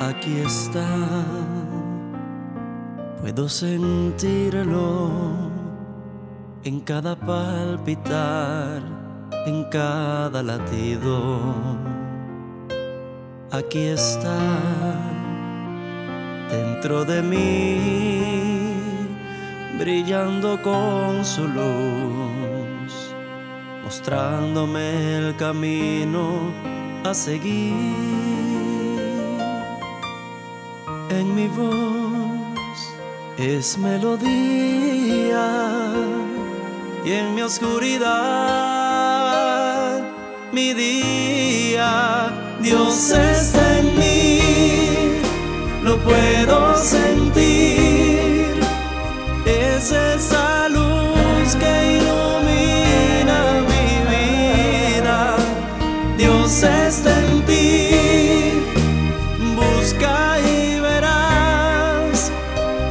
aquí está. Puedo sentirlo en cada palpitar, en cada latido. Aquí está, dentro de mí, brillando con su luz, mostrándome el camino a seguir en mi voz es melodía y en mi oscuridad mi día. Dios está en mí lo puedo sentir. Es esa luz que ilumina mi vida. Dios está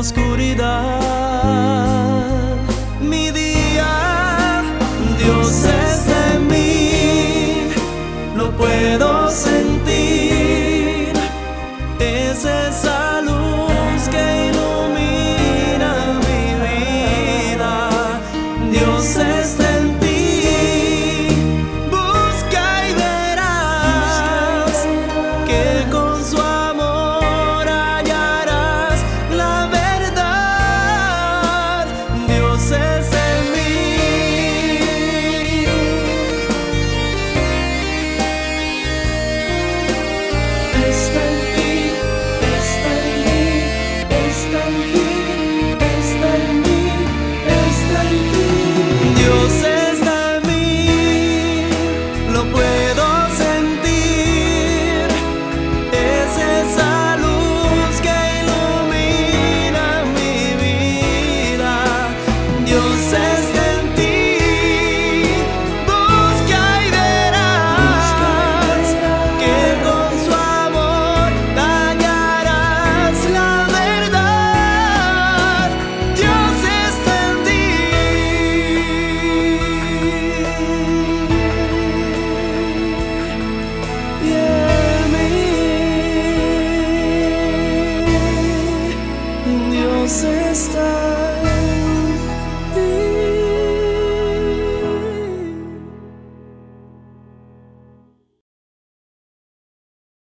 oscuridad. Mi día Dios closer